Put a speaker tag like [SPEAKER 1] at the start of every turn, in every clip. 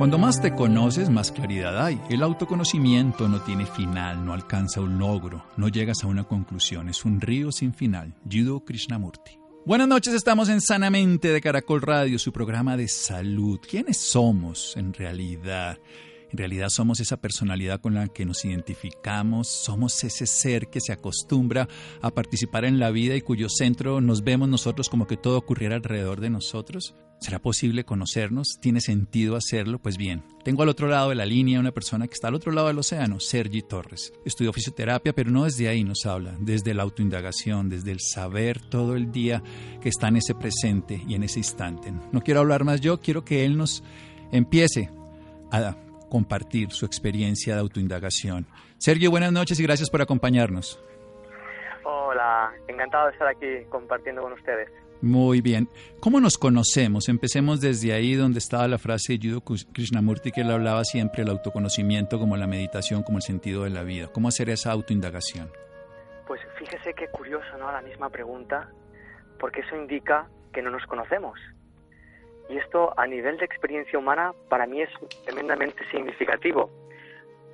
[SPEAKER 1] Cuando más te conoces, más claridad hay. El autoconocimiento no tiene final, no alcanza un logro, no llegas a una conclusión, es un río sin final. Jiddu Krishnamurti. Buenas noches, estamos en Sanamente de Caracol Radio, su programa de salud. ¿Quiénes somos en realidad? En realidad somos esa personalidad con la que nos identificamos, somos ese ser que se acostumbra a participar en la vida y cuyo centro nos vemos nosotros como que todo ocurriera alrededor de nosotros. ¿Será posible conocernos? ¿Tiene sentido hacerlo? Pues bien, tengo al otro lado de la línea una persona que está al otro lado del océano, Sergi Torres. Estudió fisioterapia, pero no desde ahí nos habla, desde la autoindagación, desde el saber todo el día que está en ese presente y en ese instante. No quiero hablar más yo, quiero que él nos empiece a compartir su experiencia de autoindagación. Sergio, buenas noches y gracias por acompañarnos.
[SPEAKER 2] Hola, encantado de estar aquí compartiendo con ustedes.
[SPEAKER 1] Muy bien. ¿Cómo nos conocemos? Empecemos desde ahí donde estaba la frase de Jiddu Krishnamurti que él hablaba siempre, el autoconocimiento como la meditación, como el sentido de la vida. ¿Cómo hacer esa autoindagación?
[SPEAKER 2] Pues fíjese qué curioso, ¿no? La misma pregunta, porque eso indica que no nos conocemos. Y esto a nivel de experiencia humana para mí es tremendamente significativo,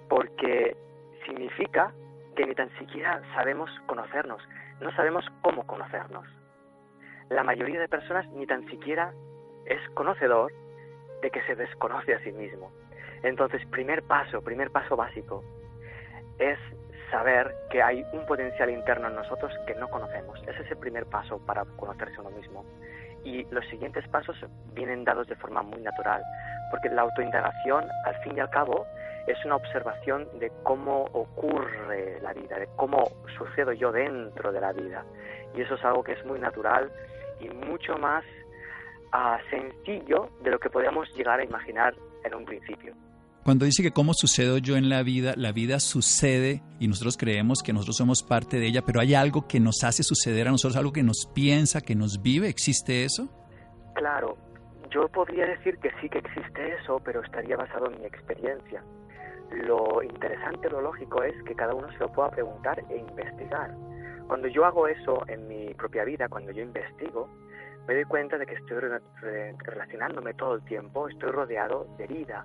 [SPEAKER 2] porque significa que ni tan siquiera sabemos conocernos, no sabemos cómo conocernos la mayoría de personas ni tan siquiera es conocedor de que se desconoce a sí mismo. Entonces, primer paso, primer paso básico, es saber que hay un potencial interno en nosotros que no conocemos. Ese es el primer paso para conocerse uno mismo. Y los siguientes pasos vienen dados de forma muy natural, porque la autoindagación, al fin y al cabo, es una observación de cómo ocurre la vida, de cómo sucedo yo dentro de la vida. Y eso es algo que es muy natural y mucho más uh, sencillo de lo que podíamos llegar a imaginar en un principio.
[SPEAKER 1] Cuando dice que cómo sucedo yo en la vida, la vida sucede y nosotros creemos que nosotros somos parte de ella, pero hay algo que nos hace suceder a nosotros, algo que nos piensa, que nos vive, ¿existe eso?
[SPEAKER 2] Claro, yo podría decir que sí que existe eso, pero estaría basado en mi experiencia. Lo interesante, lo lógico es que cada uno se lo pueda preguntar e investigar. Cuando yo hago eso en mi propia vida, cuando yo investigo, me doy cuenta de que estoy relacionándome todo el tiempo, estoy rodeado de vida.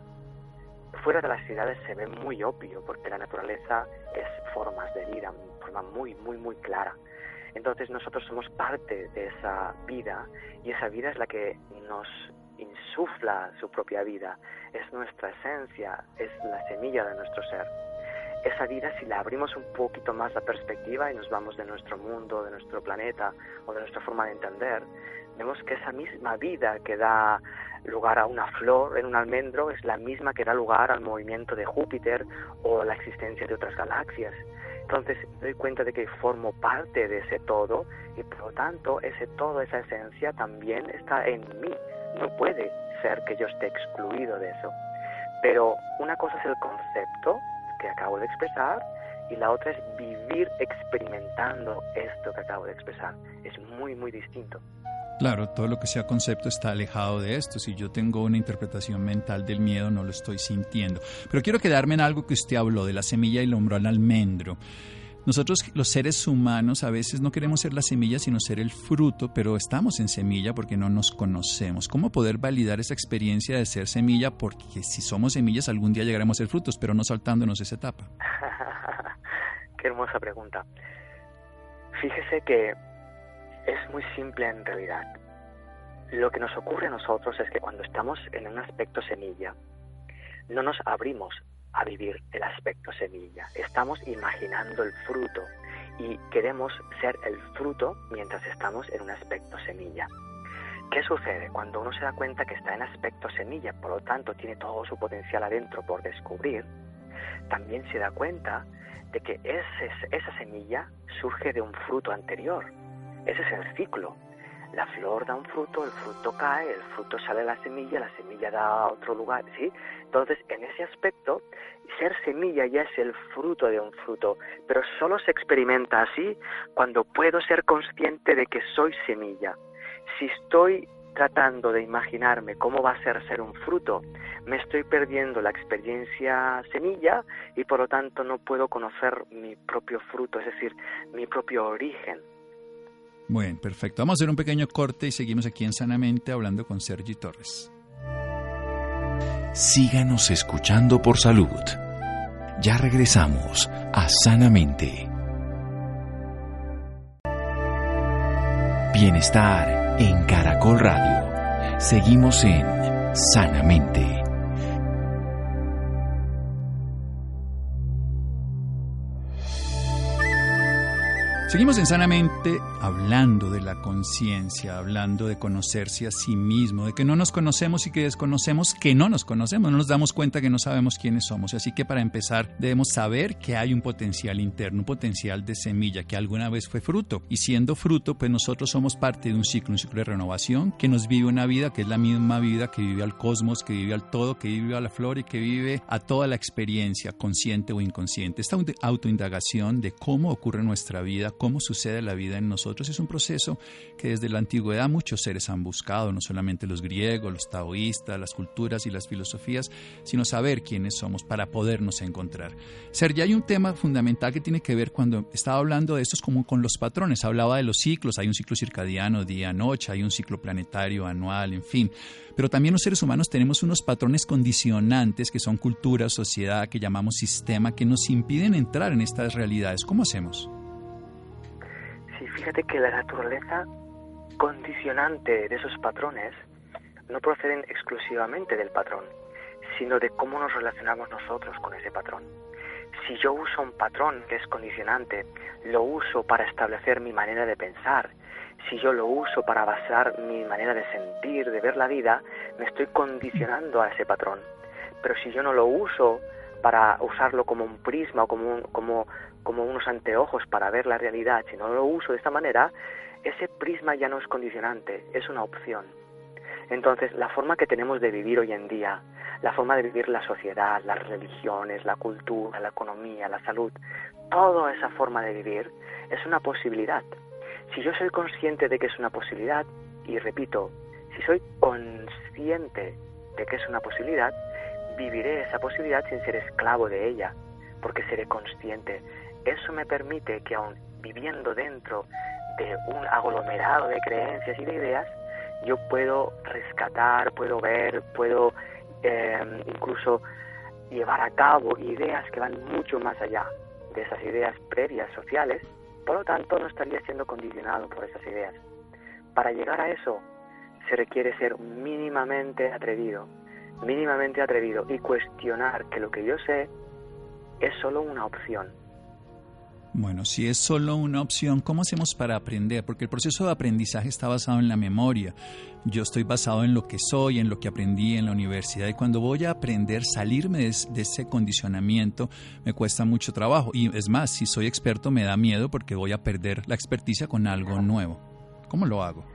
[SPEAKER 2] Fuera de las ciudades se ve muy obvio, porque la naturaleza es formas de vida, forma muy, muy, muy clara. Entonces nosotros somos parte de esa vida y esa vida es la que nos insufla su propia vida, es nuestra esencia, es la semilla de nuestro ser esa vida, si la abrimos un poquito más la perspectiva y nos vamos de nuestro mundo, de nuestro planeta o de nuestra forma de entender, vemos que esa misma vida que da lugar a una flor en un almendro es la misma que da lugar al movimiento de Júpiter o la existencia de otras galaxias. Entonces doy cuenta de que formo parte de ese todo y por lo tanto ese todo, esa esencia también está en mí. No puede ser que yo esté excluido de eso. Pero una cosa es el concepto que acabo de expresar y la otra es vivir experimentando esto que acabo de expresar. Es muy, muy distinto.
[SPEAKER 1] Claro, todo lo que sea concepto está alejado de esto. Si yo tengo una interpretación mental del miedo, no lo estoy sintiendo. Pero quiero quedarme en algo que usted habló, de la semilla y el hombro al almendro. Nosotros los seres humanos a veces no queremos ser la semilla sino ser el fruto, pero estamos en semilla porque no nos conocemos. ¿Cómo poder validar esa experiencia de ser semilla? Porque si somos semillas algún día llegaremos a ser frutos, pero no saltándonos esa etapa.
[SPEAKER 2] Qué hermosa pregunta. Fíjese que es muy simple en realidad. Lo que nos ocurre a nosotros es que cuando estamos en un aspecto semilla, no nos abrimos a vivir el aspecto semilla. Estamos imaginando el fruto y queremos ser el fruto mientras estamos en un aspecto semilla. ¿Qué sucede? Cuando uno se da cuenta que está en aspecto semilla, por lo tanto tiene todo su potencial adentro por descubrir, también se da cuenta de que esa semilla surge de un fruto anterior. Ese es el ciclo. La flor da un fruto, el fruto cae, el fruto sale a la semilla, la semilla da a otro lugar, ¿sí? Entonces, en ese aspecto, ser semilla ya es el fruto de un fruto, pero solo se experimenta así cuando puedo ser consciente de que soy semilla. Si estoy tratando de imaginarme cómo va a ser ser un fruto, me estoy perdiendo la experiencia semilla y por lo tanto no puedo conocer mi propio fruto, es decir, mi propio origen.
[SPEAKER 1] Bueno, perfecto. Vamos a hacer un pequeño corte y seguimos aquí en Sanamente hablando con Sergi Torres.
[SPEAKER 3] Síganos escuchando por salud. Ya regresamos a Sanamente. Bienestar en Caracol Radio. Seguimos en Sanamente.
[SPEAKER 1] Seguimos en Sanamente hablando de la conciencia, hablando de conocerse a sí mismo, de que no nos conocemos y que desconocemos que no nos conocemos, no nos damos cuenta que no sabemos quiénes somos. Así que para empezar debemos saber que hay un potencial interno, un potencial de semilla que alguna vez fue fruto. Y siendo fruto, pues nosotros somos parte de un ciclo, un ciclo de renovación que nos vive una vida que es la misma vida que vive al cosmos, que vive al todo, que vive a la flor y que vive a toda la experiencia, consciente o inconsciente. Esta autoindagación de cómo ocurre nuestra vida, cómo sucede la vida en nosotros es un proceso que desde la antigüedad muchos seres han buscado, no solamente los griegos, los taoístas, las culturas y las filosofías, sino saber quiénes somos para podernos encontrar. Sergio, hay un tema fundamental que tiene que ver cuando estaba hablando de esto es como con los patrones, hablaba de los ciclos, hay un ciclo circadiano día-noche, hay un ciclo planetario anual, en fin. Pero también los seres humanos tenemos unos patrones condicionantes que son cultura, sociedad, que llamamos sistema, que nos impiden entrar en estas realidades. ¿Cómo hacemos?
[SPEAKER 2] Fíjate que la naturaleza condicionante de esos patrones no proceden exclusivamente del patrón, sino de cómo nos relacionamos nosotros con ese patrón. Si yo uso un patrón que es condicionante, lo uso para establecer mi manera de pensar, si yo lo uso para basar mi manera de sentir, de ver la vida, me estoy condicionando a ese patrón. Pero si yo no lo uso para usarlo como un prisma o como, como, como unos anteojos para ver la realidad, si no lo uso de esta manera, ese prisma ya no es condicionante, es una opción. Entonces, la forma que tenemos de vivir hoy en día, la forma de vivir la sociedad, las religiones, la cultura, la economía, la salud, toda esa forma de vivir es una posibilidad. Si yo soy consciente de que es una posibilidad, y repito, si soy consciente de que es una posibilidad, viviré esa posibilidad sin ser esclavo de ella, porque seré consciente. Eso me permite que aun viviendo dentro de un aglomerado de creencias y de ideas, yo puedo rescatar, puedo ver, puedo em, incluso llevar a cabo ideas que van mucho más allá de esas ideas previas sociales, por lo tanto no estaría siendo condicionado por esas ideas. Para llegar a eso se requiere ser mínimamente atrevido, mínimamente atrevido y cuestionar que lo que yo sé es solo una opción.
[SPEAKER 1] Bueno, si es solo una opción, ¿cómo hacemos para aprender? Porque el proceso de aprendizaje está basado en la memoria. Yo estoy basado en lo que soy, en lo que aprendí en la universidad y cuando voy a aprender, salirme de, ese condicionamiento me cuesta mucho trabajo. Y es más, si soy experto me da miedo porque voy a perder la experticia con algo nuevo. ¿Cómo lo hago?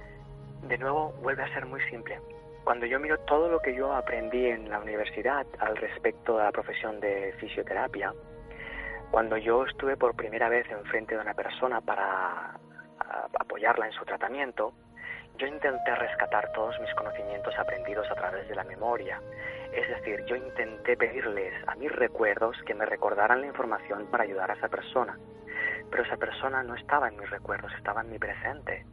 [SPEAKER 2] De nuevo, vuelve a ser muy simple cuando yo miro todo lo que yo aprendí en la universidad al respecto de la profesión de fisioterapia, cuando yo estuve por primera vez enfrente de una persona para apoyarla en su tratamiento, yo intenté rescatar todos mis conocimientos aprendidos a través de la memoria. Es decir, yo intenté pedirles a mis recuerdos que me recordaran la información para ayudar a esa persona. Pero esa persona no estaba en mis recuerdos, estaba en mi presente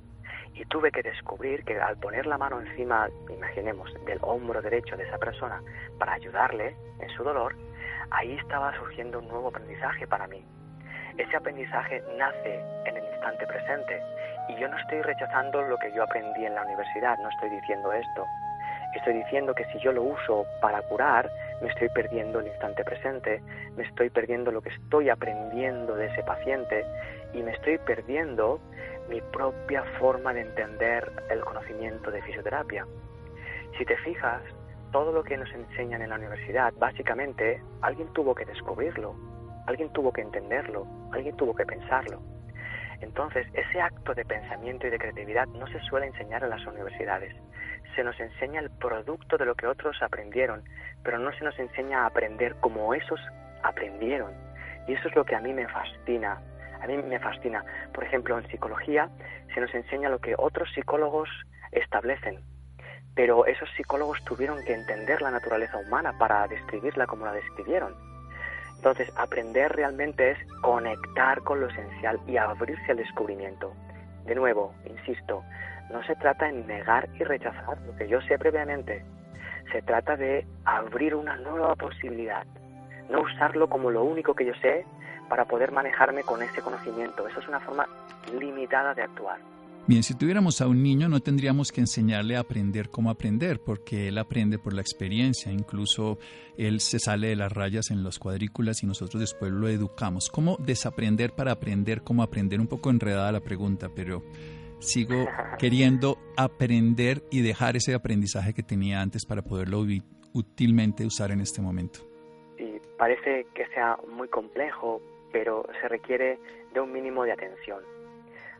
[SPEAKER 2] y tuve que descubrir que al poner la mano encima, imaginemos, del hombro derecho de esa persona para ayudarle en su dolor, ahí estaba surgiendo un nuevo aprendizaje para mí. Ese aprendizaje nace en el instante presente y yo no estoy rechazando lo que yo aprendí en la universidad, no estoy diciendo esto. Estoy diciendo que si yo lo uso para curar, me estoy perdiendo el instante presente, me estoy perdiendo lo que estoy aprendiendo de ese paciente y me estoy perdiendo mi propia forma de entender el conocimiento de fisioterapia. Si te fijas, todo lo que nos enseñan en la universidad, básicamente, alguien tuvo que descubrirlo, alguien tuvo que entenderlo, alguien tuvo que pensarlo. Entonces, ese acto de pensamiento y de creatividad no se suele enseñar en las universidades. Se nos enseña el producto de lo que otros aprendieron, pero no se nos enseña a aprender como esos aprendieron. Y eso es lo que a mí me fascina. A mí me fascina. Por ejemplo, en psicología se nos enseña lo que otros psicólogos establecen, pero esos psicólogos tuvieron que entender la naturaleza humana para describirla como la describieron. Entonces, aprender realmente es conectar con lo esencial y abrirse al descubrimiento. De nuevo, insisto, no se trata de negar y rechazar lo que yo sé previamente. Se trata de abrir una nueva posibilidad, no usarlo como lo único que yo sé para poder manejarme con ese conocimiento. Eso es una forma limitada de actuar.
[SPEAKER 1] Bien, si tuviéramos a un niño no tendríamos que enseñarle a aprender cómo aprender, porque él aprende por la experiencia, incluso él se sale de las rayas en las cuadrículas y nosotros después lo educamos. ¿Cómo desaprender para aprender cómo aprender? Un poco enredada la pregunta, pero sigo queriendo aprender y dejar ese aprendizaje que tenía antes para poderlo útilmente usar en este momento.
[SPEAKER 2] Sí, parece que sea muy complejo, pero se requiere de un mínimo de atención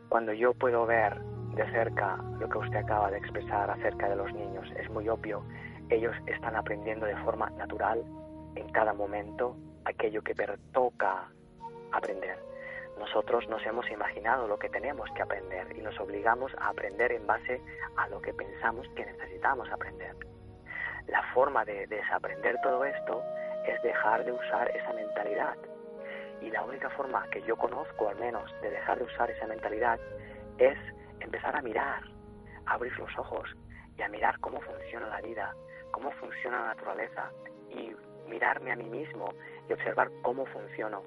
[SPEAKER 2] cuando yo puedo ver de cerca lo que usted acaba de expresar acerca de los niños, es muy obvio, ellos están aprendiendo de forma natural en cada momento aquello que toca aprender. Nosotros nos hemos imaginado lo que tenemos que aprender y nos obligamos a aprender en base a lo que pensamos que necesitamos aprender. La forma de desaprender todo esto es dejar de usar esa mentalidad y la única forma que yo conozco, al menos, de dejar de usar esa mentalidad es empezar a mirar, a abrir los ojos y a mirar cómo funciona la vida, cómo funciona la naturaleza y mirarme a mí mismo y observar cómo funciono.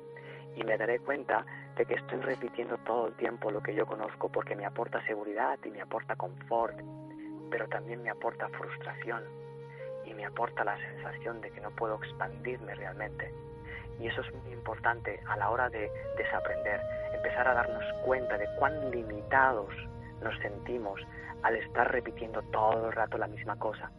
[SPEAKER 2] Y me daré cuenta de que estoy repitiendo todo el tiempo lo que yo conozco porque me aporta seguridad y me aporta confort, pero también me aporta frustración y me aporta la sensación de que no puedo expandirme realmente. Y eso es muy importante a la hora de desaprender, empezar a darnos cuenta de cuán limitados nos sentimos al estar repitiendo todo el rato la misma cosa.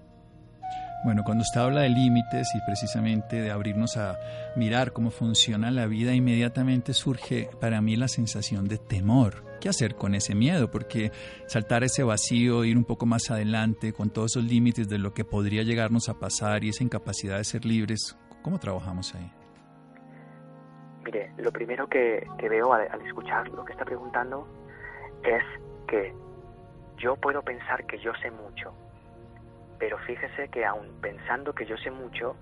[SPEAKER 1] Bueno, cuando usted habla de límites y precisamente de abrirnos a mirar cómo funciona la vida, inmediatamente surge para mí la sensación de temor. ¿Qué hacer con ese miedo? Porque saltar ese vacío, ir un poco más adelante con todos esos límites de lo que podría llegarnos a pasar y esa incapacidad de ser libres, ¿cómo trabajamos ahí?
[SPEAKER 2] Mire, lo primero que, veo al, escuchar lo que está preguntando es que yo puedo pensar que yo sé mucho, pero fíjese que aun pensando que yo sé mucho,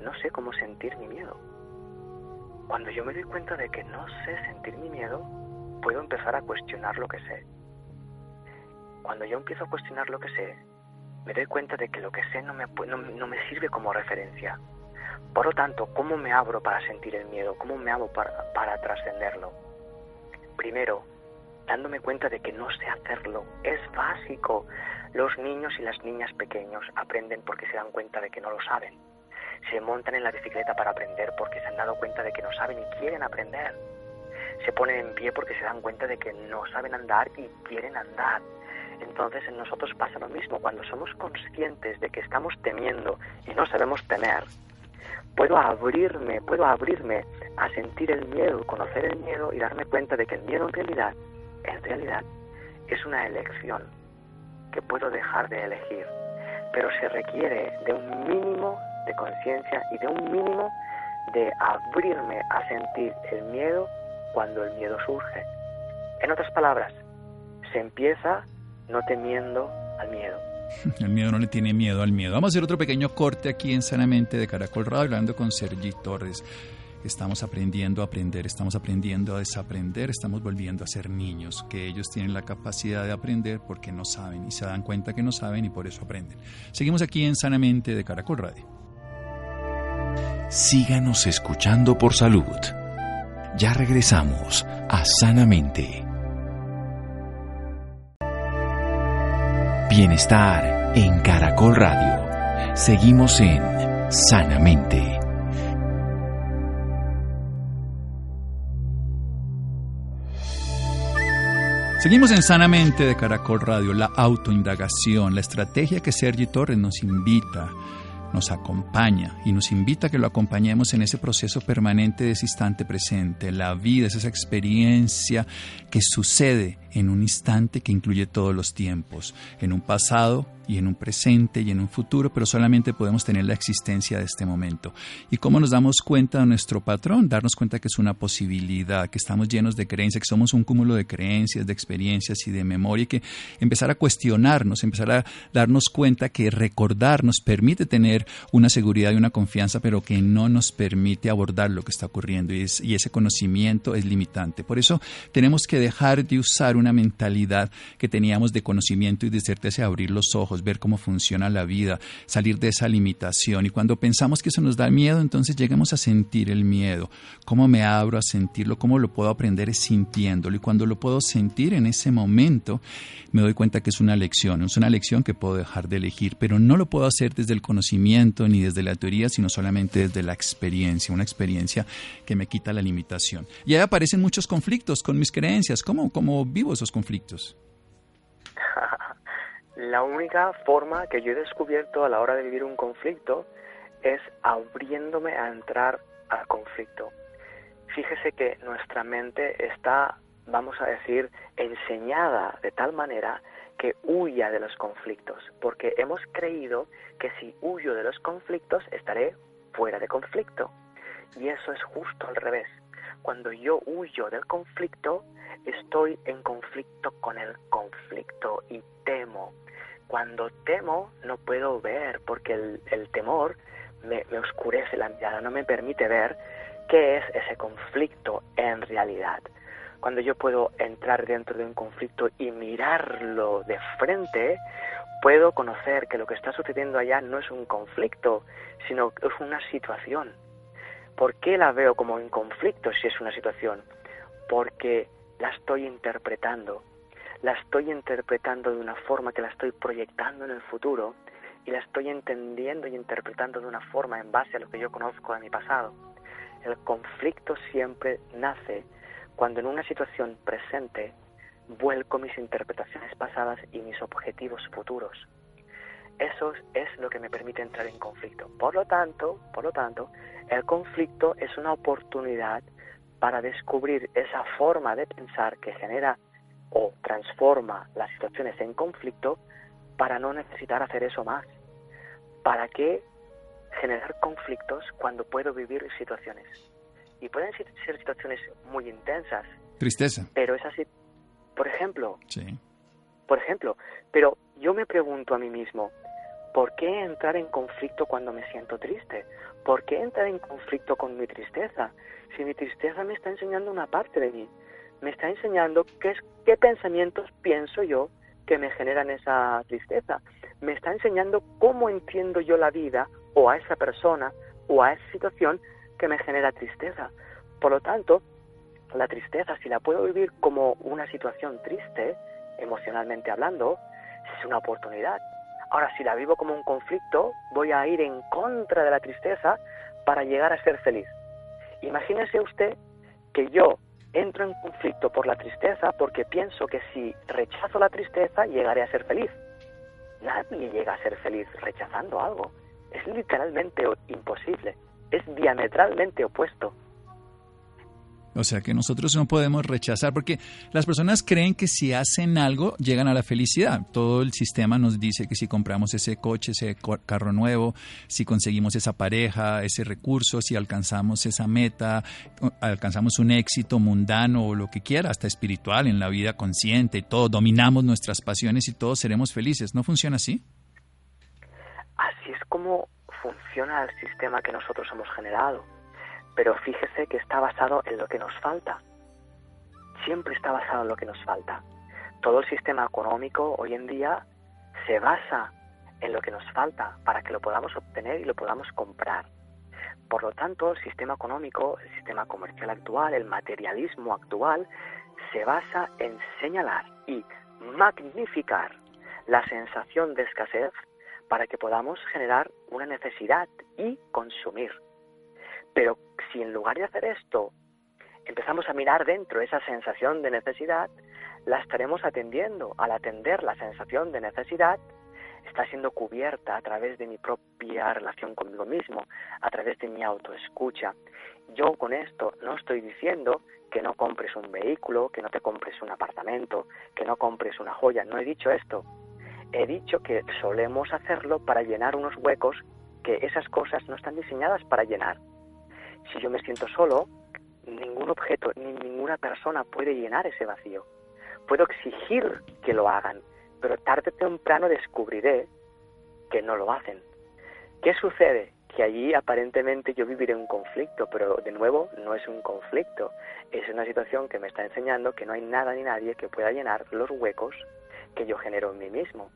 [SPEAKER 2] no sé cómo sentir mi miedo. Cuando yo me doy cuenta de que no sé sentir mi miedo, puedo empezar a cuestionar lo que sé. Cuando yo empiezo a cuestionar lo que sé, me doy cuenta de que lo que sé no me, no me sirve como referencia, por lo tanto, ¿cómo me abro para sentir el miedo? ¿Cómo me abro para, para trascenderlo? Primero, dándome cuenta de que no sé hacerlo. Es básico. Los niños y las niñas pequeños aprenden porque se dan cuenta de que no lo saben. Se montan en la bicicleta para aprender porque se han dado cuenta de que no saben y quieren aprender. Se ponen en pie porque se dan cuenta de que no saben andar y quieren andar. Entonces en nosotros pasa lo mismo. Cuando somos conscientes de que estamos temiendo y no sabemos temer, puedo abrirme, puedo abrirme a sentir el miedo, conocer el miedo y darme cuenta de que el miedo en realidad, en realidad, es una elección que puedo dejar de elegir, pero se requiere de un mínimo de conciencia y de un mínimo de abrirme a sentir el miedo cuando el miedo surge. En otras palabras, se empieza no temiendo al miedo.
[SPEAKER 1] El miedo no le tiene miedo al miedo. Vamos a hacer otro pequeño corte aquí en Sanamente de Caracol Radio hablando con Sergi Torres. Estamos aprendiendo a aprender, estamos aprendiendo a desaprender, estamos volviendo a ser niños, que ellos tienen la capacidad de aprender porque no saben y se dan cuenta que no saben y por eso aprenden. Seguimos aquí en Sanamente de Caracol Radio.
[SPEAKER 3] Síganos escuchando por salud. Ya regresamos a Sanamente. Bienestar en Caracol Radio. Seguimos en Sanamente.
[SPEAKER 1] Seguimos en Sanamente de Caracol Radio, la autoindagación, la estrategia que Sergi Torres nos invita nos acompaña y nos invita a que lo acompañemos en ese proceso permanente de ese instante presente. La vida es esa experiencia que sucede en un instante que incluye todos los tiempos, en un pasado y en un presente y en un futuro, pero solamente podemos tener la existencia de este momento. ¿Y cómo nos damos cuenta de nuestro patrón? Darnos cuenta que es una posibilidad, que estamos llenos de creencias, que somos un cúmulo de creencias, de experiencias y de memoria, y que empezar a cuestionarnos, empezar a darnos cuenta que recordar nos permite tener una seguridad y una confianza, pero que no nos permite abordar lo que está ocurriendo y, ese conocimiento es limitante. Por eso tenemos que dejar de usar una mentalidad que teníamos de conocimiento y de certeza, abrir los ojos, ver cómo funciona la vida, salir de esa limitación. Y cuando pensamos que eso nos da miedo, entonces llegamos a sentir el miedo. ¿Cómo me abro a sentirlo? ¿Cómo lo puedo aprender? Sintiéndolo. Y cuando lo puedo sentir en ese momento, me doy cuenta que es una lección. Es una lección que puedo dejar de elegir, pero no lo puedo hacer desde el conocimiento ni desde la teoría, sino solamente desde la experiencia, una experiencia que me quita la limitación. Y ahí aparecen muchos conflictos con mis creencias. ¿Cómo, cómo vivo conflictos?
[SPEAKER 2] La única forma que yo he descubierto a la hora de vivir un conflicto es abriéndome a entrar al conflicto. Fíjese que nuestra mente está, vamos a decir, enseñada de tal manera que huya de los conflictos, porque hemos creído que si huyo de los conflictos estaré fuera de conflicto. Y eso es justo al revés. Cuando yo huyo del conflicto, estoy en conflicto con el conflicto y temo. Cuando temo no puedo ver porque el, temor me, me oscurece la mirada, no me permite ver qué es ese conflicto en realidad. Cuando yo puedo entrar dentro de un conflicto y mirarlo de frente, puedo conocer que lo que está sucediendo allá no es un conflicto, sino es una situación. ¿Por qué la veo como un conflicto si es una situación? Porque la estoy interpretando. La estoy interpretando de una forma que la estoy proyectando en el futuro y la estoy entendiendo y interpretando de una forma en base a lo que yo conozco de mi pasado. El conflicto siempre nace cuando en una situación presente vuelco mis interpretaciones pasadas y mis objetivos futuros. Eso es lo que me permite entrar en conflicto. Por lo tanto, por lo tanto, el conflicto es una oportunidad para descubrir esa forma de pensar que genera o transforma las situaciones en conflicto para no necesitar hacer eso más. ¿Para qué generar conflictos cuando puedo vivir situaciones? Y pueden ser situaciones muy intensas.
[SPEAKER 1] Tristeza.
[SPEAKER 2] Pero es así. Por ejemplo. Sí. Por ejemplo. Pero yo me pregunto a mí mismo, ¿por qué entrar en conflicto cuando me siento triste? ¿Por qué entrar en conflicto con mi tristeza? si mi tristeza me está enseñando una parte de mí, me está enseñando qué, pensamientos pienso yo que me generan esa tristeza, me está enseñando cómo entiendo yo la vida o a esa persona o a esa situación que me genera tristeza. Por lo tanto, la tristeza, si la puedo vivir como una situación triste, emocionalmente hablando, es una oportunidad. Ahora, si la vivo como un conflicto, voy a ir en contra de la tristeza para llegar a ser feliz. Imagínese usted que yo entro en conflicto por la tristeza porque pienso que si rechazo la tristeza llegaré a ser feliz. Nadie llega a ser feliz rechazando algo. Es literalmente imposible. Es diametralmente opuesto.
[SPEAKER 1] O sea que nosotros no podemos rechazar, porque las personas creen que si hacen algo llegan a la felicidad. Todo el sistema nos dice que si compramos ese coche, ese carro nuevo, si conseguimos esa pareja, ese recurso, si alcanzamos esa meta, alcanzamos un éxito mundano o lo que quiera, hasta espiritual en la vida consciente, todo, dominamos nuestras pasiones y todos seremos felices. ¿No funciona así?
[SPEAKER 2] Así es como funciona el sistema que nosotros hemos generado pero fíjese que está basado en lo que nos falta. Siempre está basado en lo que nos falta. Todo el sistema económico hoy en día se basa en lo que nos falta para que lo podamos obtener y lo podamos comprar. Por lo tanto, el sistema económico, el sistema comercial actual, el materialismo actual, se basa en señalar y magnificar la sensación de escasez para que podamos generar una necesidad y consumir. Pero si en lugar de hacer esto empezamos a mirar dentro esa sensación de necesidad, la estaremos atendiendo. Al atender la sensación de necesidad, está siendo cubierta a través de mi propia relación conmigo mismo, a través de mi autoescucha. Yo con esto no estoy diciendo que no compres un vehículo, que no te compres un apartamento, que no compres una joya, no he dicho esto. He dicho que solemos hacerlo para llenar unos huecos que esas cosas no están diseñadas para llenar. Si yo me siento solo, ningún objeto ni ninguna persona puede llenar ese vacío. Puedo exigir que lo hagan, pero tarde o temprano descubriré que no lo hacen. ¿Qué sucede? Que allí aparentemente yo viviré un conflicto, pero de nuevo no es un conflicto, es una situación que me está enseñando que no hay nada ni nadie que pueda llenar los huecos que yo genero en mí mismo,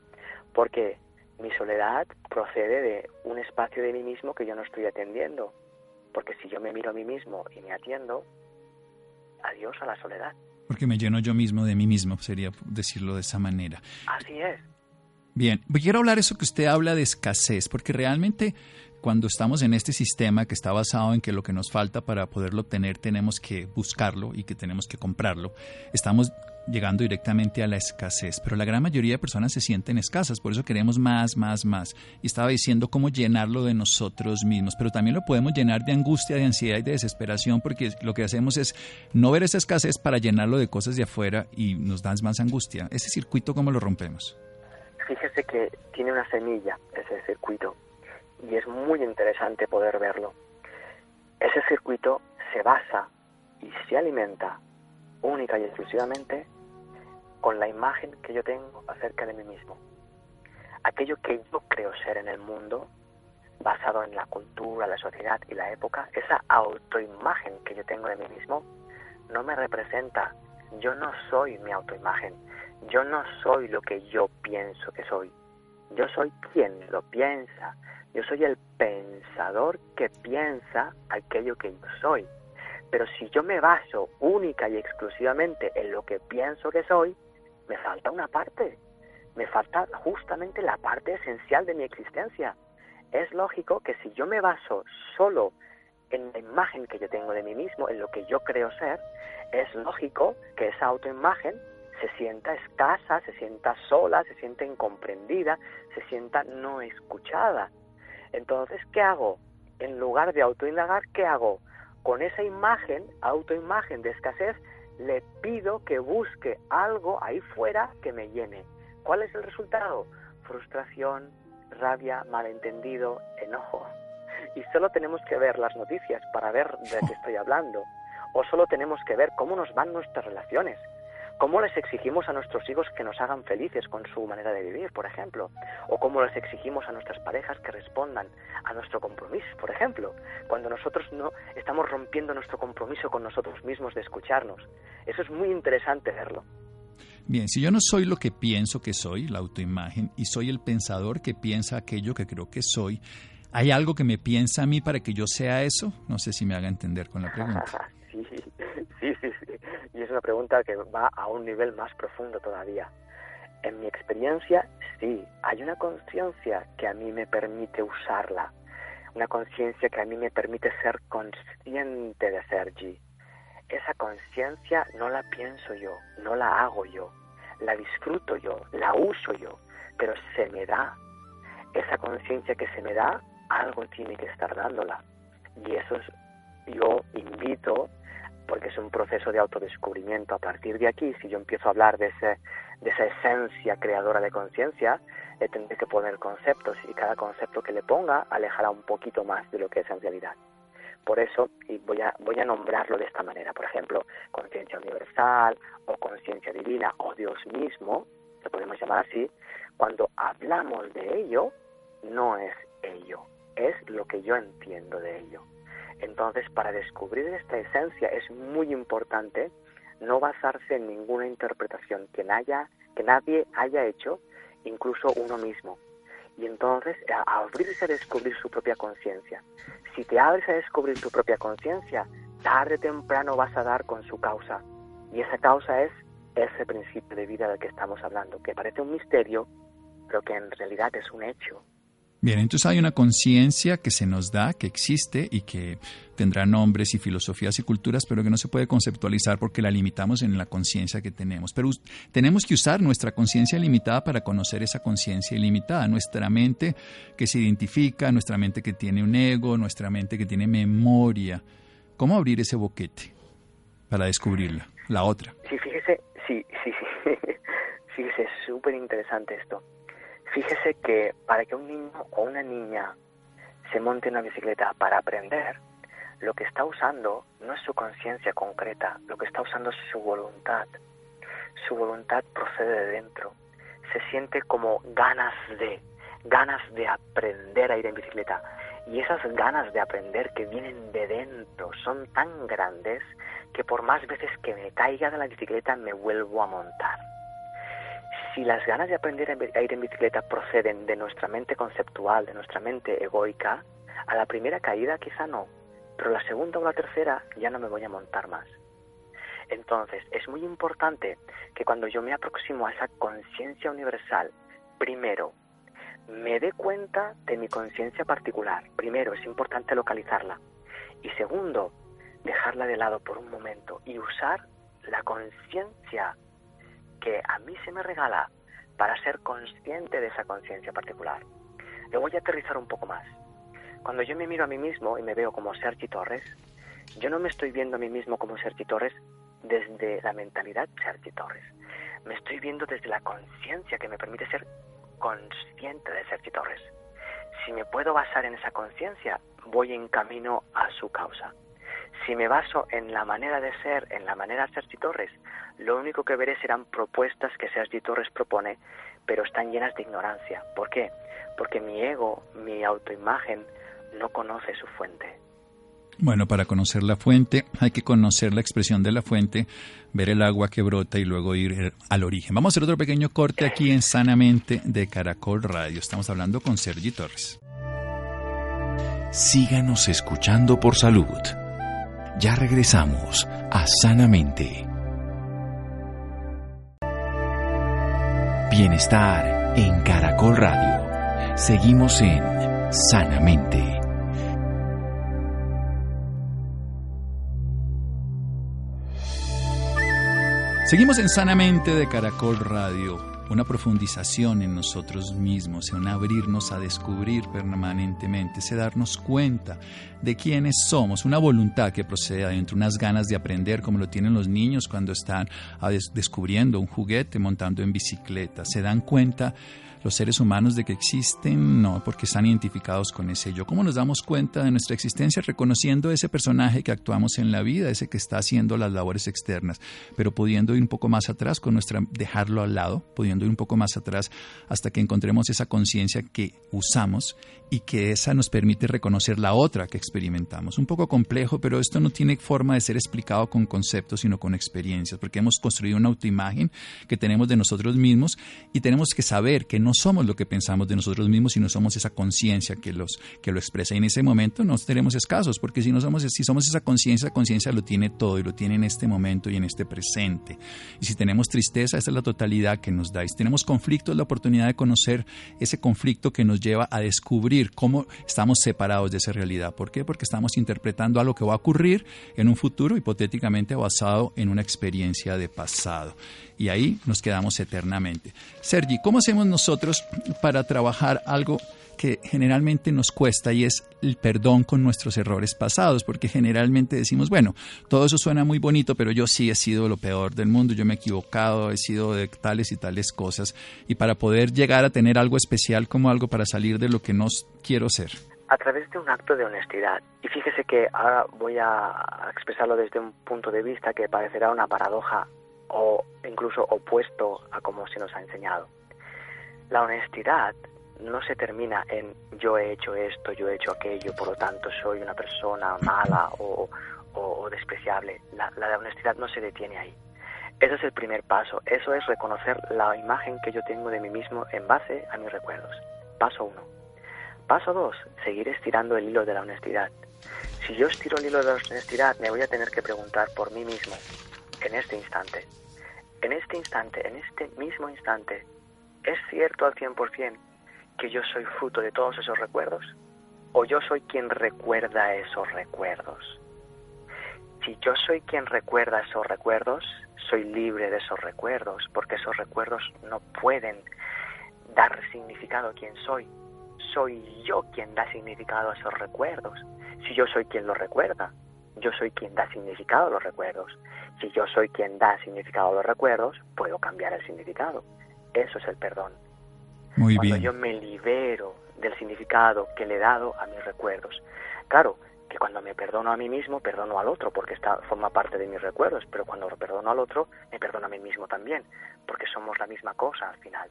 [SPEAKER 2] porque mi soledad procede de un espacio de mí mismo que yo no estoy atendiendo, porque si yo me miro a mí mismo y me atiendo, adiós a la soledad.
[SPEAKER 1] Porque me lleno yo mismo de mí mismo, sería decirlo de esa manera.
[SPEAKER 2] Así es.
[SPEAKER 1] Bien, quiero hablar eso que usted habla de escasez, porque realmente cuando estamos en este sistema que está basado en que lo que nos falta para poderlo obtener tenemos que buscarlo y que tenemos que comprarlo, estamos llegando directamente a la escasez, pero la gran mayoría de personas se sienten escasas, por eso queremos más, más, más. Y estaba diciendo cómo llenarlo de nosotros mismos, pero también lo podemos llenar de angustia, de ansiedad y de desesperación, porque lo que hacemos es no ver esa escasez para llenarlo de cosas de afuera y nos da más angustia. Ese circuito, ¿cómo lo rompemos?
[SPEAKER 2] Fíjese que tiene una semilla ese circuito y es muy interesante poder verlo. Ese circuito se basa y se alimenta única y exclusivamente con la imagen que yo tengo acerca de mí mismo. Aquello que yo creo ser en el mundo, basado en la cultura, la sociedad y la época, esa autoimagen que yo tengo de mí mismo, no me representa. Yo no soy mi autoimagen. Yo no soy lo que yo pienso que soy. Yo soy quien lo piensa. Yo soy el pensador que piensa aquello que yo soy. Pero si yo me baso única y exclusivamente en lo que pienso que soy, me falta una parte. Me falta justamente la parte esencial de mi existencia. Es lógico que si yo me baso solo en la imagen que yo tengo de mí mismo, en lo que yo creo ser, es lógico que esa autoimagen se sienta escasa, se sienta sola, se sienta incomprendida, se sienta no escuchada. Entonces, ¿qué hago? En lugar de autoindagar, ¿qué hago? Con esa imagen, autoimagen de escasez, le pido que busque algo ahí fuera que me llene. ¿Cuál es el resultado? Frustración, rabia, malentendido, enojo. Y solo tenemos que ver las noticias para ver de qué estoy hablando. O solo tenemos que ver cómo nos van nuestras relaciones. ¿Cómo les exigimos a nuestros hijos que nos hagan felices con su manera de vivir, por ejemplo? ¿O cómo les exigimos a nuestras parejas que respondan a nuestro compromiso, por ejemplo? Cuando nosotros no estamos rompiendo nuestro compromiso con nosotros mismos de escucharnos. Eso es muy interesante verlo.
[SPEAKER 1] Bien, si yo no soy lo que pienso que soy, la autoimagen, y soy el pensador que piensa aquello que creo que soy, ¿hay algo que me piensa a mí para que yo sea eso? No sé si me haga entender con la pregunta.
[SPEAKER 2] sí, y es una pregunta que va a un nivel más profundo todavía. En mi experiencia, sí, hay una conciencia que a mí me permite usarla, una conciencia que a mí me permite ser consciente de Sergi. Esa conciencia no la pienso yo, no la hago yo, la disfruto yo, la uso yo, pero se me da. Esa conciencia que se me da, algo tiene que estar dándola. Y eso es, yo invito porque es un proceso de autodescubrimiento. A partir de aquí, si yo empiezo a hablar de, ese, de esa esencia creadora de conciencia, le tendré que poner conceptos y cada concepto que le ponga alejará un poquito más de lo que es en realidad. Por eso, y voy a, voy a nombrarlo de esta manera, por ejemplo, conciencia universal o conciencia divina o Dios mismo, lo podemos llamar así, cuando hablamos de ello, no es ello, es lo que yo entiendo de ello. Entonces, para descubrir esta esencia es muy importante no basarse en ninguna interpretación que, que nadie haya hecho, incluso uno mismo. Y entonces, abrirse a descubrir su propia conciencia. Si te abres a descubrir tu propia conciencia, tarde o temprano vas a dar con su causa. Y esa causa es ese principio de vida del que estamos hablando, que parece un misterio, pero que en realidad es un hecho.
[SPEAKER 1] Bien, entonces hay una conciencia que se nos da, que existe y que tendrá nombres y filosofías y culturas, pero que no se puede conceptualizar porque la limitamos en la conciencia que tenemos. Pero tenemos que usar nuestra conciencia limitada para conocer esa conciencia ilimitada, nuestra mente que se identifica, nuestra mente que tiene un ego, nuestra mente que tiene memoria. ¿Cómo abrir ese boquete para descubrirla, la otra?
[SPEAKER 2] Sí, fíjese, sí, sí, sí. fíjese, es súper interesante esto Fíjese que para que un niño o una niña se monte una bicicleta para aprender, lo que está usando no es su conciencia concreta, lo que está usando es su voluntad. Su voluntad procede de dentro. Se siente como ganas de, ganas de aprender a ir en bicicleta. Y esas ganas de aprender que vienen de dentro son tan grandes que por más veces que me caiga de la bicicleta me vuelvo a montar si las ganas de aprender a ir en bicicleta proceden de nuestra mente conceptual, de nuestra mente egoica, a la primera caída quizá no, pero la segunda o la tercera ya no me voy a montar más. Entonces, es muy importante que cuando yo me aproximo a esa conciencia universal, primero, me dé cuenta de mi conciencia particular. Primero, es importante localizarla. Y segundo, dejarla de lado por un momento y usar la conciencia que a mí se me regala para ser consciente de esa conciencia particular. Le voy a aterrizar un poco más. Cuando yo me miro a mí mismo y me veo como Sergi Torres, yo no me estoy viendo a mí mismo como Sergi Torres desde la mentalidad Sergi Torres. Me estoy viendo desde la conciencia que me permite ser consciente de Sergi Torres. Si me puedo basar en esa conciencia, voy en camino a su causa. Si me baso en la manera de ser, en la manera de Sergi Torres, lo único que veré serán propuestas que Sergi Torres propone, pero están llenas de ignorancia. ¿Por qué? Porque mi ego, mi autoimagen, no conoce su fuente.
[SPEAKER 1] Bueno, para conocer la fuente hay que conocer la expresión de la fuente, ver el agua que brota y luego ir al origen. Vamos a hacer otro pequeño corte aquí en Sanamente de Caracol Radio. Estamos hablando con Sergi Torres.
[SPEAKER 3] Síganos escuchando por salud. Ya regresamos a Sanamente. Bienestar en Caracol Radio. Seguimos en Sanamente.
[SPEAKER 1] Seguimos en Sanamente de Caracol Radio una profundización en nosotros mismos, en abrirnos a descubrir permanentemente, ese darnos cuenta de quiénes somos, una voluntad que procede adentro, unas ganas de aprender como lo tienen los niños cuando están descubriendo un juguete, montando en bicicleta, se dan cuenta los seres humanos de que existen, no, porque están identificados con ese yo. ¿Cómo nos damos cuenta de nuestra existencia? Reconociendo ese personaje que actuamos en la vida, ese que está haciendo las labores externas, pero pudiendo ir un poco más atrás con nuestra, dejarlo al lado, pudiendo ir un poco más atrás hasta que encontremos esa conciencia que usamos y que esa nos permite reconocer la otra que experimentamos. Un poco complejo, pero esto no tiene forma de ser explicado con conceptos, sino con experiencias, porque hemos construido una autoimagen que tenemos de nosotros mismos y tenemos que saber que no no somos lo que pensamos de nosotros mismos, sino somos esa conciencia que, los, que lo expresa. En ese momento no seremos escasos, porque si no somos, si somos esa conciencia, la conciencia lo tiene todo y lo tiene en este momento y en este presente. Y si tenemos tristeza, esa es la totalidad que nos da. Y si tenemos conflicto, es la oportunidad de conocer ese conflicto que nos lleva a descubrir cómo estamos separados de esa realidad. ¿Por qué? Porque estamos interpretando algo que va a ocurrir en un futuro hipotéticamente basado en una experiencia de pasado y ahí nos quedamos eternamente. Sergi, ¿cómo hacemos nosotros para trabajar algo que generalmente nos cuesta y es el perdón con nuestros errores pasados, porque generalmente decimos, bueno, todo eso suena muy bonito, pero yo sí he sido lo peor del mundo, yo me he equivocado, he sido de tales y tales cosas, y para poder llegar a tener algo especial como algo para salir de lo que no quiero ser.
[SPEAKER 2] A través de un acto de honestidad. Y fíjese que ahora voy a expresarlo desde un punto de vista que parecerá una paradoja o incluso opuesto a como se nos ha enseñado. La honestidad no se termina en yo he hecho esto, yo he hecho aquello, por lo tanto soy una persona mala o, despreciable. La, la honestidad no se detiene ahí. Ese es el primer paso. Eso es reconocer la imagen que yo tengo de mí mismo en base a mis recuerdos. Paso uno. Paso dos, seguir estirando el hilo de la honestidad. Si yo estiro el hilo de la honestidad, me voy a tener que preguntar por mí mismo, en este instante, en este instante, en este mismo instante, es cierto al 100% que yo soy fruto de todos esos recuerdos o yo soy quien recuerda esos recuerdos. Si yo soy quien recuerda esos recuerdos, soy libre de esos recuerdos, porque esos recuerdos no pueden dar significado a quien soy. Soy yo quien da significado a esos recuerdos. Si yo soy quien los recuerda, yo soy quien da significado a los recuerdos. Si yo soy quien da significado a los recuerdos, puedo cambiar el significado. Eso es el perdón.
[SPEAKER 1] Muy
[SPEAKER 2] Cuando
[SPEAKER 1] bien.
[SPEAKER 2] yo me libero del significado que le he dado a mis recuerdos. Claro, que cuando me perdono a mí mismo, perdono al otro, porque está, forma parte de mis recuerdos, pero cuando lo perdono al otro, me perdono a mí mismo también, porque somos la misma cosa al final.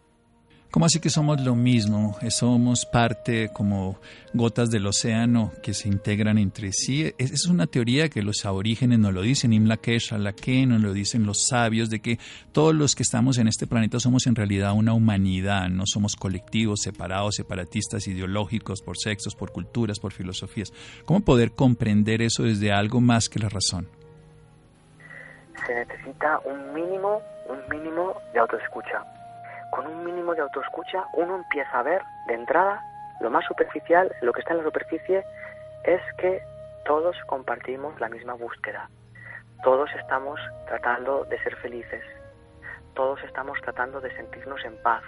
[SPEAKER 1] ¿Cómo así que somos lo mismo? Somos parte como gotas del océano que se integran entre sí. Es, una teoría que los aborígenes nos lo dicen, Imlakesh, Alake, nos lo dicen los sabios, de que todos los que estamos en este planeta somos en realidad una humanidad, no somos colectivos separados, separatistas, ideológicos, por sexos, por culturas, por filosofías. ¿Cómo poder comprender eso desde algo más que la razón?
[SPEAKER 2] Se necesita un mínimo, un mínimo de autoescucha. Con un mínimo de autoescucha uno empieza a ver de entrada lo más superficial, lo que está en la superficie es que todos compartimos la misma búsqueda. Todos estamos tratando de ser felices. Todos estamos tratando de sentirnos en paz.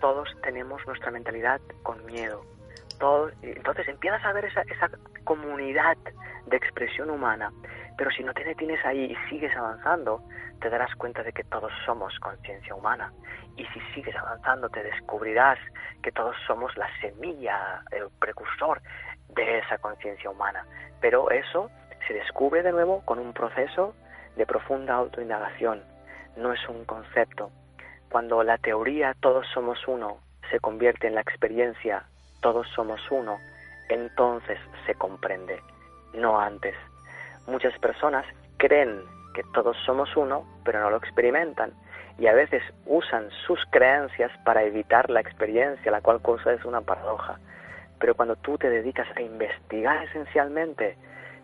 [SPEAKER 2] Todos tenemos nuestra mentalidad con miedo. Todos, entonces empiezas a ver esa, esa comunidad de expresión humana. Pero si no te detienes ahí y sigues avanzando, te darás cuenta de que todos somos conciencia humana. Y si sigues avanzando, te descubrirás que todos somos la semilla, el precursor de esa conciencia humana. Pero eso se descubre de nuevo con un proceso de profunda autoindagación. No es un concepto. Cuando la teoría todos somos uno se convierte en la experiencia todos somos uno, entonces se comprende, no antes. Muchas personas creen que todos somos uno, pero no lo experimentan y a veces usan sus creencias para evitar la experiencia, la cual cosa es una paradoja. Pero cuando tú te dedicas a investigar esencialmente,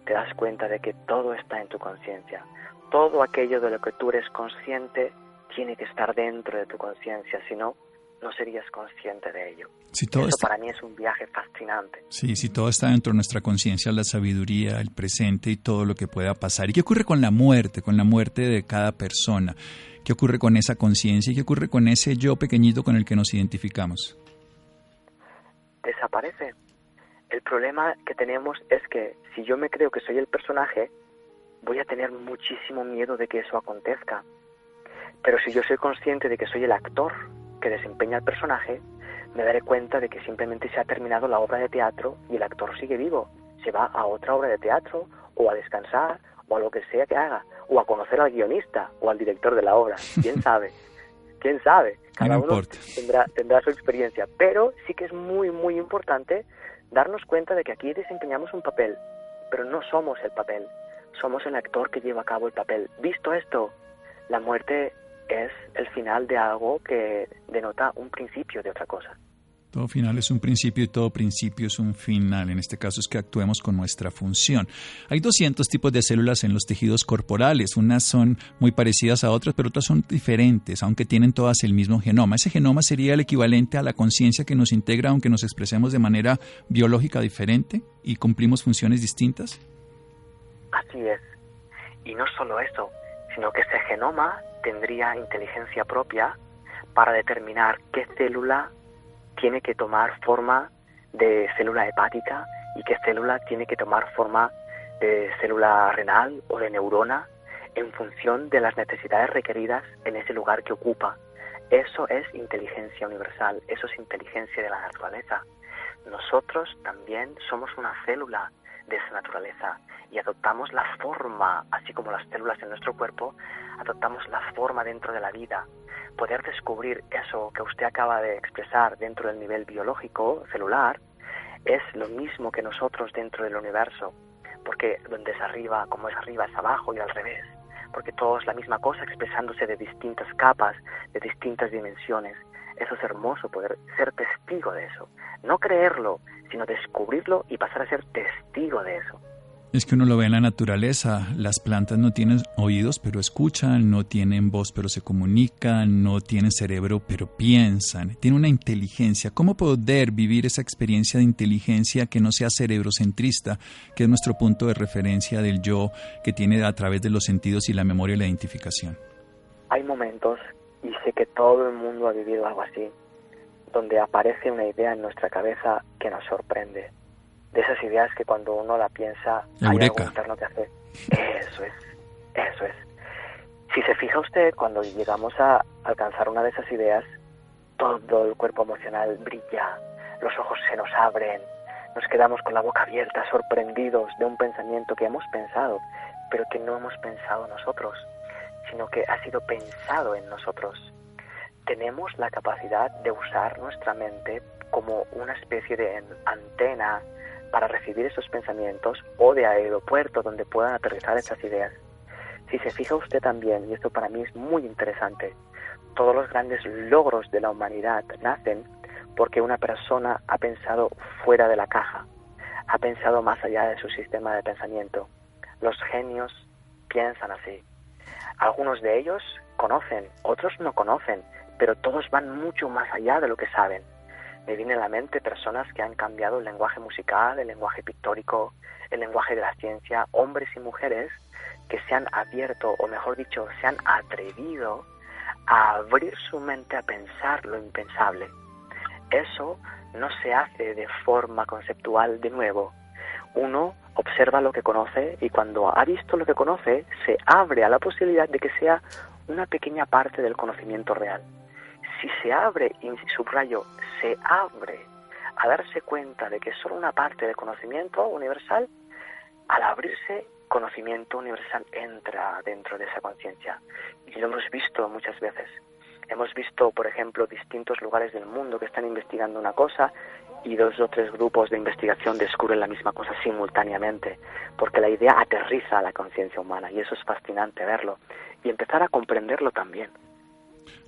[SPEAKER 2] te das cuenta de que todo está en tu conciencia. Todo aquello de lo que tú eres consciente tiene que estar dentro de tu conciencia, si no, no serías consciente de ello.
[SPEAKER 1] Si todo
[SPEAKER 2] Eso
[SPEAKER 1] está-
[SPEAKER 2] para mí es un viaje fascinante.
[SPEAKER 1] Sí, si todo está dentro de nuestra conciencia, la sabiduría, el presente y todo lo que pueda pasar. ¿Y qué ocurre con la muerte, con la muerte de cada persona? ¿Qué ocurre con esa conciencia y qué ocurre con ese yo pequeñito con el que nos identificamos?
[SPEAKER 2] desaparece. El problema que tenemos es que si yo me creo que soy el personaje, voy a tener muchísimo miedo de que eso acontezca. Pero si yo soy consciente de que soy el actor que desempeña el personaje, me daré cuenta de que simplemente se ha terminado la obra de teatro y el actor sigue vivo. Se va a otra obra de teatro o a descansar o a lo que sea que haga o a conocer al guionista o al director de la obra. ¿Quién sabe? ¿Quién sabe? Cada uno tendrá, tendrá su experiencia. Pero sí que es muy, muy importante darnos cuenta de que aquí desempeñamos un papel, pero no somos el papel, somos el actor que lleva a cabo el papel. Visto esto, la muerte es el final de algo que denota un principio de otra cosa.
[SPEAKER 1] Todo final es un principio y todo principio es un final. En este caso es que actuemos con nuestra función. Hay 200 tipos de células en los tejidos corporales. Unas son muy parecidas a otras, pero otras son diferentes, aunque tienen todas el mismo genoma. Ese genoma sería el equivalente a la conciencia que nos integra, aunque nos expresemos de manera biológica diferente y cumplimos funciones distintas.
[SPEAKER 2] Así es. Y no solo eso, sino que ese genoma tendría inteligencia propia para determinar qué célula tiene que tomar forma de célula hepática y qué célula tiene que tomar forma de célula renal o de neurona en función de las necesidades requeridas en ese lugar que ocupa. Eso es inteligencia universal, eso es inteligencia de la naturaleza. Nosotros también somos una célula de esa naturaleza y adoptamos la forma, así como las células en nuestro cuerpo, adoptamos la forma dentro de la vida. Poder descubrir eso que usted acaba de expresar dentro del nivel biológico, celular, es lo mismo que nosotros dentro del universo, porque donde es arriba, como es arriba, es abajo y al revés, porque todo es la misma cosa expresándose de distintas capas, de distintas dimensiones. Eso es hermoso, poder ser testigo de eso. No creerlo, sino descubrirlo y pasar a ser testigo de eso.
[SPEAKER 1] Es que uno lo ve en la naturaleza, las plantas no tienen oídos pero escuchan, no tienen voz pero se comunican, no tienen cerebro pero piensan, tienen una inteligencia. ¿Cómo poder vivir esa experiencia de inteligencia que no sea cerebrocentrista, que es nuestro punto de referencia del yo que tiene a través de los sentidos y la memoria y la identificación?
[SPEAKER 2] Hay momentos, sé que todo el mundo ha vivido algo así, donde aparece una idea en nuestra cabeza que nos sorprende de esas ideas que cuando uno la piensa hay algo interno que hace eso es, eso es. Si se fija usted, cuando llegamos a alcanzar una de esas ideas, todo el cuerpo emocional brilla, los ojos se nos abren, nos quedamos con la boca abierta, sorprendidos de un pensamiento que hemos pensado, pero que no hemos pensado nosotros, sino que ha sido pensado en nosotros. Tenemos la capacidad de usar nuestra mente como una especie de antena para recibir esos pensamientos o de aeropuerto donde puedan aterrizar esas ideas. Si se fija usted también, y esto para mí es muy interesante, todos los grandes logros de la humanidad nacen porque una persona ha pensado fuera de la caja, ha pensado más allá de su sistema de pensamiento. Los genios piensan así. Algunos de ellos conocen, otros no conocen, pero todos van mucho más allá de lo que saben me vienen a la mente personas que han cambiado el lenguaje musical, el lenguaje pictórico, el lenguaje de la ciencia, hombres y mujeres que se han abierto, o mejor dicho, se han atrevido a abrir su mente a pensar lo impensable. Eso no se hace de forma conceptual de nuevo. Uno observa lo que conoce y cuando ha visto lo que conoce, se abre a la posibilidad de que sea una pequeña parte del conocimiento real si se abre, y subrayo, se abre a darse cuenta de que solo una parte del conocimiento universal, al abrirse, conocimiento universal entra dentro de esa conciencia. Y lo hemos visto muchas veces. Hemos visto, por ejemplo, distintos lugares del mundo que están investigando una cosa y dos o tres grupos de investigación descubren la misma cosa simultáneamente, porque la idea aterriza a la conciencia humana y eso es fascinante verlo y empezar a comprenderlo también.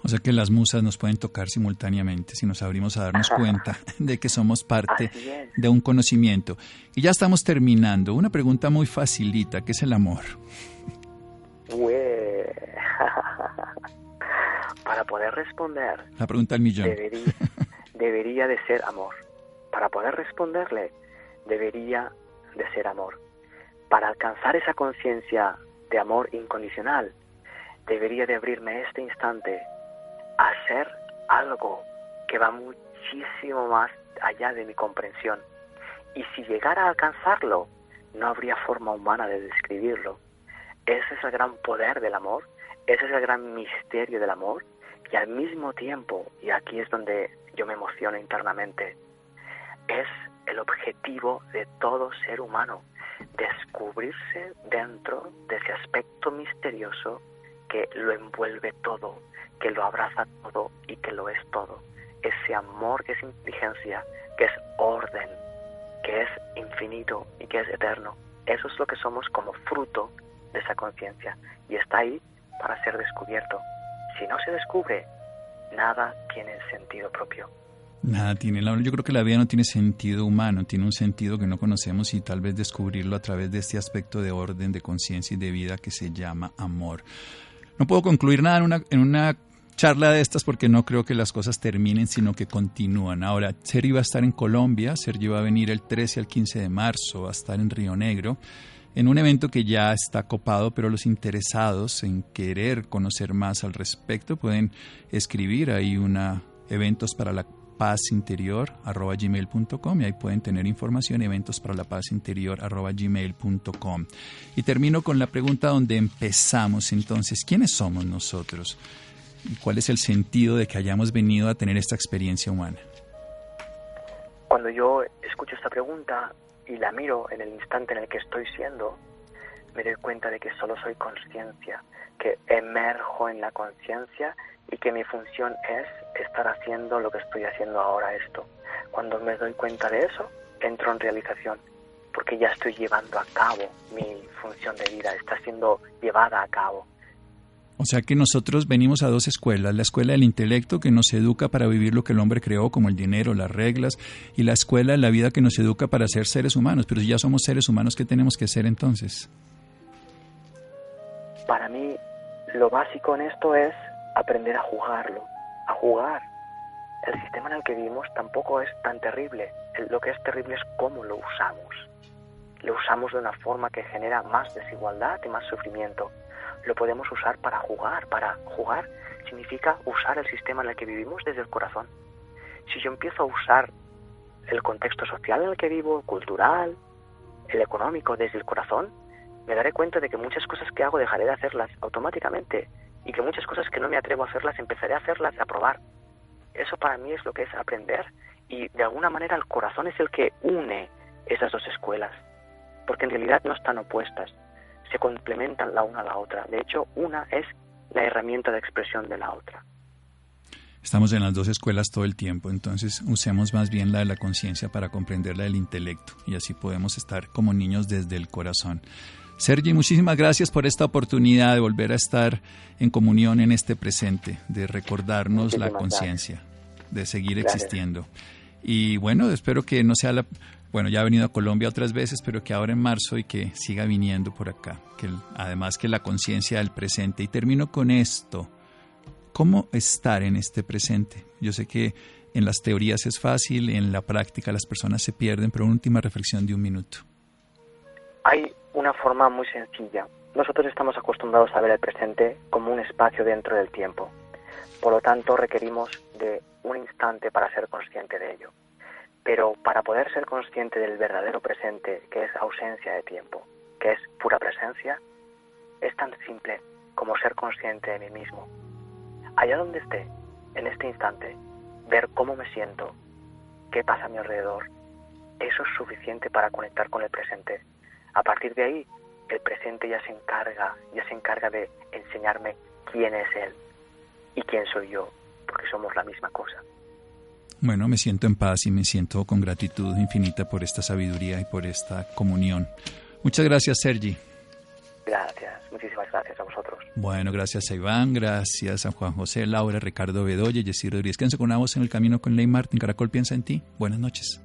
[SPEAKER 1] O sea que las musas nos pueden tocar simultáneamente si nos abrimos a darnos cuenta de que somos parte de un conocimiento. Y ya estamos terminando. Una pregunta muy facilita, ¿qué es el amor?
[SPEAKER 2] Para poder responder...
[SPEAKER 1] La pregunta del millón.
[SPEAKER 2] Debería, debería de ser amor. Para poder responderle, debería de ser amor. Para alcanzar esa conciencia de amor incondicional, debería de abrirme este instante a hacer algo que va muchísimo más allá de mi comprensión. Y si llegara a alcanzarlo, no habría forma humana de describirlo. Ese es el gran poder del amor, ese es el gran misterio del amor, y al mismo tiempo, y aquí es donde yo me emociono internamente, es el objetivo de todo ser humano, descubrirse dentro de ese aspecto misterioso que lo envuelve todo, que lo abraza todo y que lo es todo. Ese amor que es inteligencia, que es orden, que es infinito y que es eterno. Eso es lo que somos como fruto de esa conciencia y está ahí para ser descubierto. Si no se descubre, nada tiene sentido propio.
[SPEAKER 1] Nada tiene. Yo creo que la vida no tiene sentido humano, tiene un sentido que no conocemos y tal vez descubrirlo a través de este aspecto de orden, de conciencia y de vida que se llama amor. No puedo concluir nada en una, en una charla de estas porque no creo que las cosas terminen, sino que continúan. Ahora, Sergio va a estar en Colombia, Sergio va a venir el 13 al 15 de marzo, va a estar en Río Negro, en un evento que ya está copado, pero los interesados en querer conocer más al respecto pueden escribir ahí una eventos para la paz interior arroba gmail.com y ahí pueden tener información eventos para la paz interior y termino con la pregunta donde empezamos entonces ¿quiénes somos nosotros? ¿Y cuál es el sentido de que hayamos venido a tener esta experiencia humana?
[SPEAKER 2] Cuando yo escucho esta pregunta y la miro en el instante en el que estoy siendo, me doy cuenta de que solo soy conciencia, que emerjo en la conciencia y que mi función es estar haciendo lo que estoy haciendo ahora esto. Cuando me doy cuenta de eso, entro en realización, porque ya estoy llevando a cabo mi función de vida, está siendo llevada a cabo.
[SPEAKER 1] O sea que nosotros venimos a dos escuelas, la escuela del intelecto que nos educa para vivir lo que el hombre creó, como el dinero, las reglas, y la escuela de la vida que nos educa para ser seres humanos. Pero si ya somos seres humanos, ¿qué tenemos que ser entonces?
[SPEAKER 2] Para mí, lo básico en esto es aprender a jugarlo, a jugar. El sistema en el que vivimos tampoco es tan terrible. Lo que es terrible es cómo lo usamos. Lo usamos de una forma que genera más desigualdad y más sufrimiento lo podemos usar para jugar. Para jugar significa usar el sistema en el que vivimos desde el corazón. Si yo empiezo a usar el contexto social en el que vivo, cultural, el económico desde el corazón, me daré cuenta de que muchas cosas que hago dejaré de hacerlas automáticamente y que muchas cosas que no me atrevo a hacerlas empezaré a hacerlas, a probar. Eso para mí es lo que es aprender y de alguna manera el corazón es el que une esas dos escuelas, porque en realidad no están opuestas, se complementan la una a la otra. De hecho, una es la herramienta de expresión de la otra.
[SPEAKER 1] Estamos en las dos escuelas todo el tiempo, entonces usemos más bien la de la conciencia para comprender la del intelecto y así podemos estar como niños desde el corazón. Sergi, muchísimas gracias por esta oportunidad de volver a estar en comunión en este presente, de recordarnos la conciencia, de seguir existiendo. Y bueno, espero que no sea la, bueno, ya ha venido a Colombia otras veces, pero que ahora en marzo y que siga viniendo por acá. Que además que la conciencia del presente. Y termino con esto. ¿Cómo estar en este presente? Yo sé que en las teorías es fácil, en la práctica las personas se pierden, pero una última reflexión de un minuto.
[SPEAKER 2] Hay una forma muy sencilla. Nosotros estamos acostumbrados a ver el presente como un espacio dentro del tiempo. Por lo tanto, requerimos de un instante para ser consciente de ello. Pero para poder ser consciente del verdadero presente, que es ausencia de tiempo, que es pura presencia, es tan simple como ser consciente de mí mismo. Allá donde esté, en este instante, ver cómo me siento, qué pasa a mi alrededor, eso es suficiente para conectar con el presente. A partir de ahí, el presente ya se encarga, ya se encarga de enseñarme quién es él y quién soy yo, porque somos la misma cosa.
[SPEAKER 1] Bueno, me siento en paz y me siento con gratitud infinita por esta sabiduría y por esta comunión. Muchas gracias, Sergi.
[SPEAKER 2] Gracias, muchísimas gracias a vosotros.
[SPEAKER 1] Bueno, gracias a Iván, gracias a Juan José, Laura, Ricardo Bedoya, Jessy Rodríguez. Quédense con una voz en el camino con Ley Martin. Caracol piensa en ti. Buenas noches.